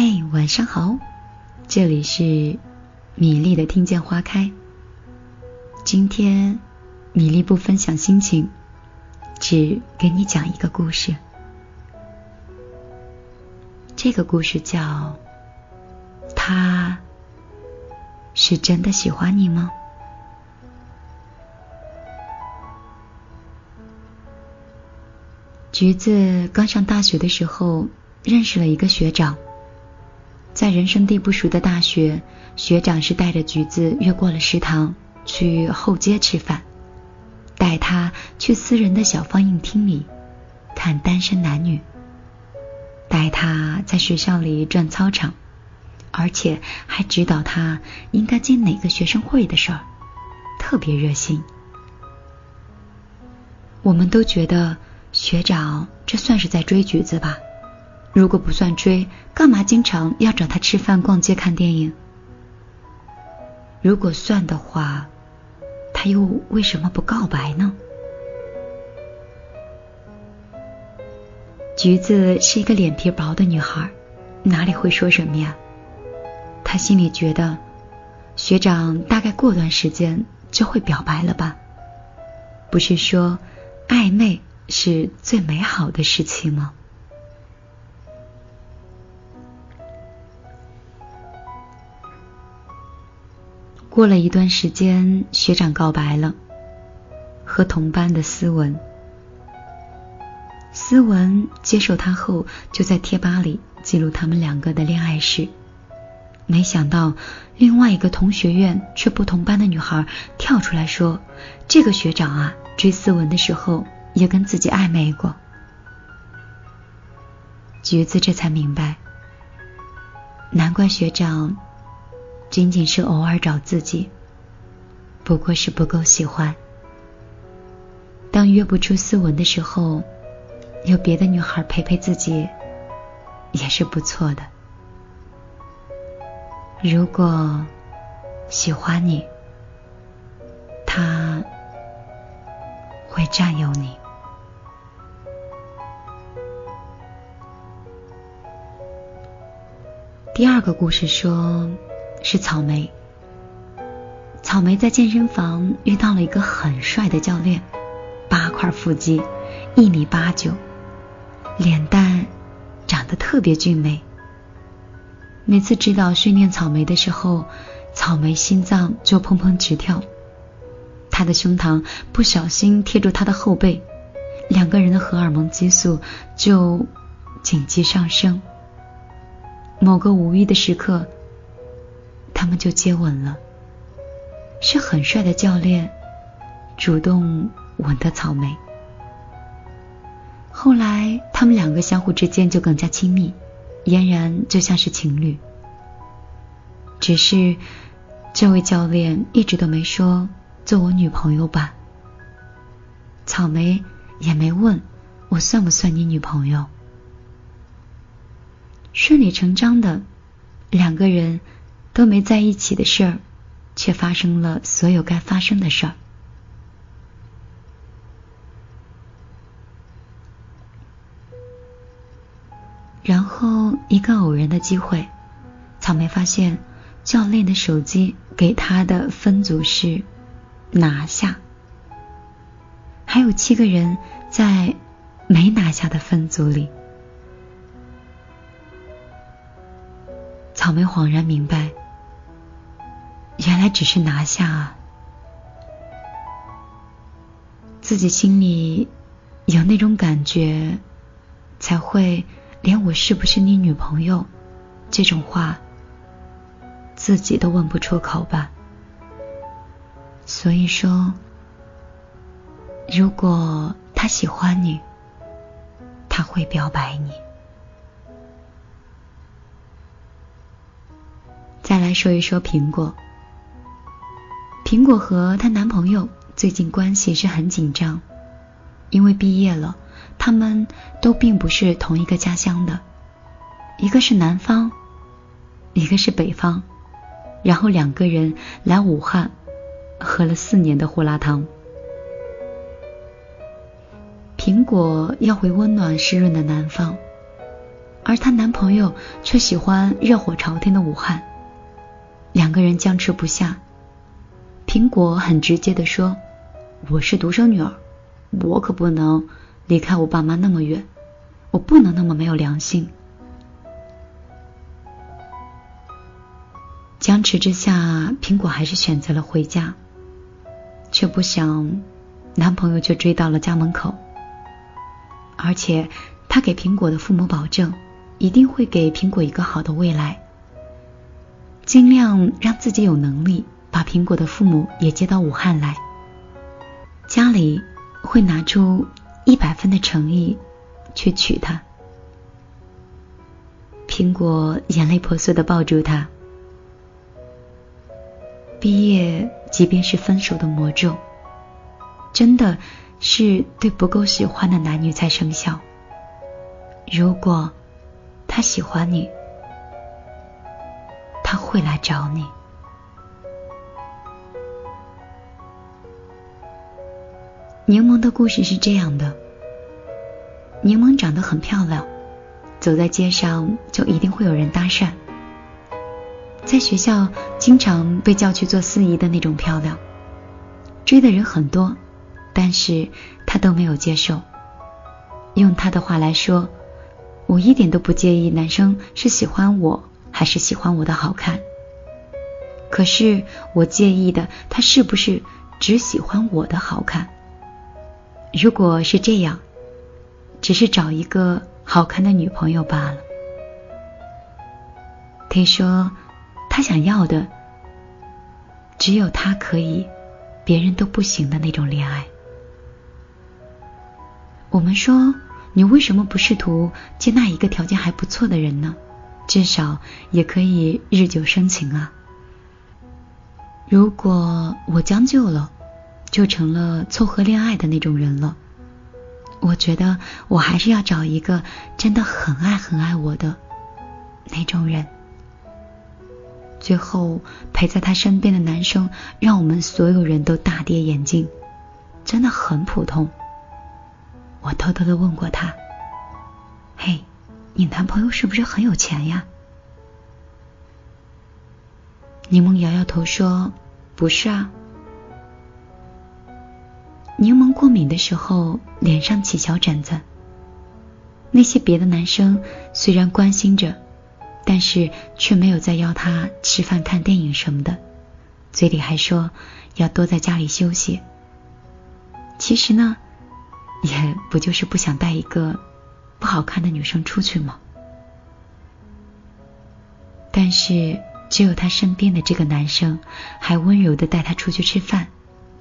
嘿，晚上好，这里是米粒的听见花开。今天米粒不分享心情，只给你讲一个故事。这个故事叫《他是真的喜欢你吗》。橘子刚上大学的时候，认识了一个学长。在人生地不熟的大学，学长是带着橘子越过了食堂，去后街吃饭，带他去私人的小放映厅里看单身男女，带他在学校里转操场，而且还指导他应该进哪个学生会的事儿，特别热心。我们都觉得学长这算是在追橘子吧。如果不算追，干嘛经常要找他吃饭、逛街、看电影？如果算的话，他又为什么不告白呢？橘子是一个脸皮薄的女孩，哪里会说什么呀？她心里觉得，学长大概过段时间就会表白了吧？不是说暧昧是最美好的事情吗？过了一段时间，学长告白了，和同班的思文。思文接受他后，就在贴吧里记录他们两个的恋爱史。没想到，另外一个同学院却不同班的女孩跳出来说：“这个学长啊，追思文的时候也跟自己暧昧过。”橘子这才明白，难怪学长。仅仅是偶尔找自己，不过是不够喜欢。当约不出斯文的时候，有别的女孩陪陪自己，也是不错的。如果喜欢你，他会占有你。第二个故事说。是草莓。草莓在健身房遇到了一个很帅的教练，八块腹肌，一米八九，脸蛋长得特别俊美。每次指导训练草莓的时候，草莓心脏就砰砰直跳，他的胸膛不小心贴住他的后背，两个人的荷尔蒙激素就紧急上升。某个无意的时刻。他们就接吻了，是很帅的教练主动吻的草莓。后来他们两个相互之间就更加亲密，俨然就像是情侣。只是这位教练一直都没说做我女朋友吧，草莓也没问我算不算你女朋友。顺理成章的两个人。都没在一起的事儿，却发生了所有该发生的事儿。然后一个偶然的机会，草莓发现教练的手机给他的分组是拿下，还有七个人在没拿下的分组里。草莓恍然明白。原来只是拿下啊！自己心里有那种感觉，才会连我是不是你女朋友这种话，自己都问不出口吧。所以说，如果他喜欢你，他会表白你。再来说一说苹果。苹果和她男朋友最近关系是很紧张，因为毕业了，他们都并不是同一个家乡的，一个是南方，一个是北方，然后两个人来武汉喝了四年的胡辣汤。苹果要回温暖湿润的南方，而她男朋友却喜欢热火朝天的武汉，两个人僵持不下。苹果很直接的说：“我是独生女儿，我可不能离开我爸妈那么远，我不能那么没有良心。”僵持之下，苹果还是选择了回家，却不想男朋友却追到了家门口，而且他给苹果的父母保证，一定会给苹果一个好的未来，尽量让自己有能力把苹果的父母也接到武汉来，家里会拿出一百分的诚意去娶她。苹果眼泪婆娑的抱住他。毕业，即便是分手的魔咒，真的是对不够喜欢的男女才生效。如果他喜欢你，他会来找你。柠檬的故事是这样的：柠檬长得很漂亮，走在街上就一定会有人搭讪。在学校经常被叫去做司仪的那种漂亮，追的人很多，但是他都没有接受。用他的话来说，我一点都不介意男生是喜欢我还是喜欢我的好看，可是我介意的他是不是只喜欢我的好看。如果是这样，只是找一个好看的女朋友罢了。可以说。他想要的，只有他可以，别人都不行的那种恋爱。我们说，你为什么不试图接纳一个条件还不错的人呢？至少也可以日久生情啊。如果我将就了，就成了凑合恋爱的那种人了。我觉得我还是要找一个真的很爱很爱我的那种人。最后陪在他身边的男生，让我们所有人都大跌眼镜，真的很普通。我偷偷的问过他：“嘿，你男朋友是不是很有钱呀？”柠檬摇摇头说：“不是啊。”柠檬过敏的时候，脸上起小疹子。那些别的男生虽然关心着。但是却没有再邀他吃饭、看电影什么的，嘴里还说要多在家里休息。其实呢，也不就是不想带一个不好看的女生出去吗？但是只有他身边的这个男生，还温柔的带他出去吃饭，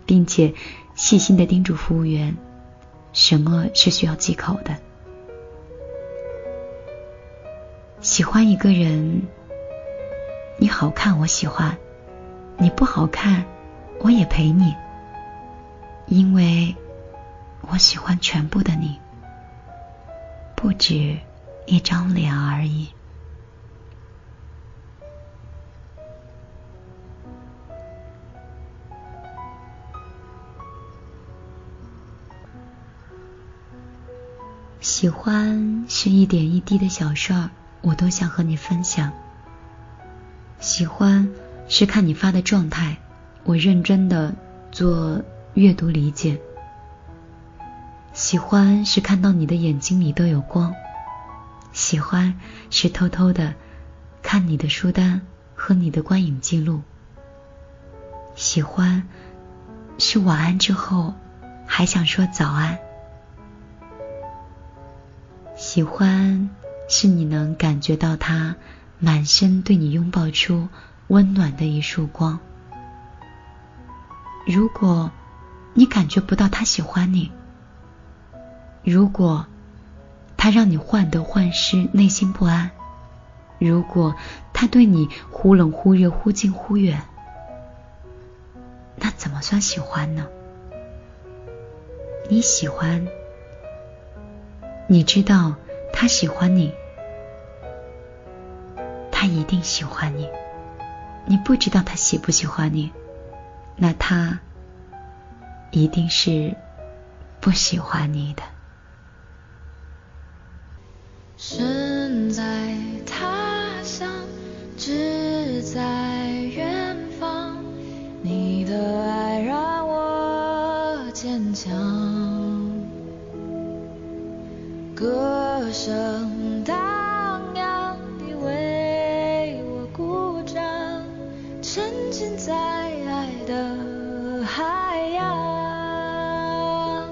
并且细心的叮嘱服务员，什么是需要忌口的。喜欢一个人，你好看我喜欢，你不好看我也陪你，因为我喜欢全部的你，不止一张脸而已。喜欢是一点一滴的小事儿。我都想和你分享。喜欢是看你发的状态，我认真的做阅读理解。喜欢是看到你的眼睛里都有光。喜欢是偷偷的看你的书单和你的观影记录。喜欢是晚安之后还想说早安。喜欢。是你能感觉到他满身对你拥抱出温暖的一束光。如果你感觉不到他喜欢你，如果他让你患得患失、内心不安，如果他对你忽冷忽热、忽近忽远，那怎么算喜欢呢？你喜欢，你知道。他喜欢你，他一定喜欢你。你不知道他喜不喜欢你，那他一定是不喜欢你的。是现在爱的海洋。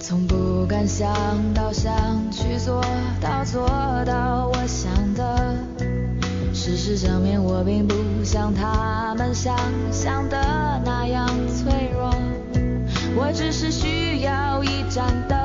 从不敢想到想去做到做到我想的事实证明我并不像他们想象的那样脆弱。我只是需要一盏灯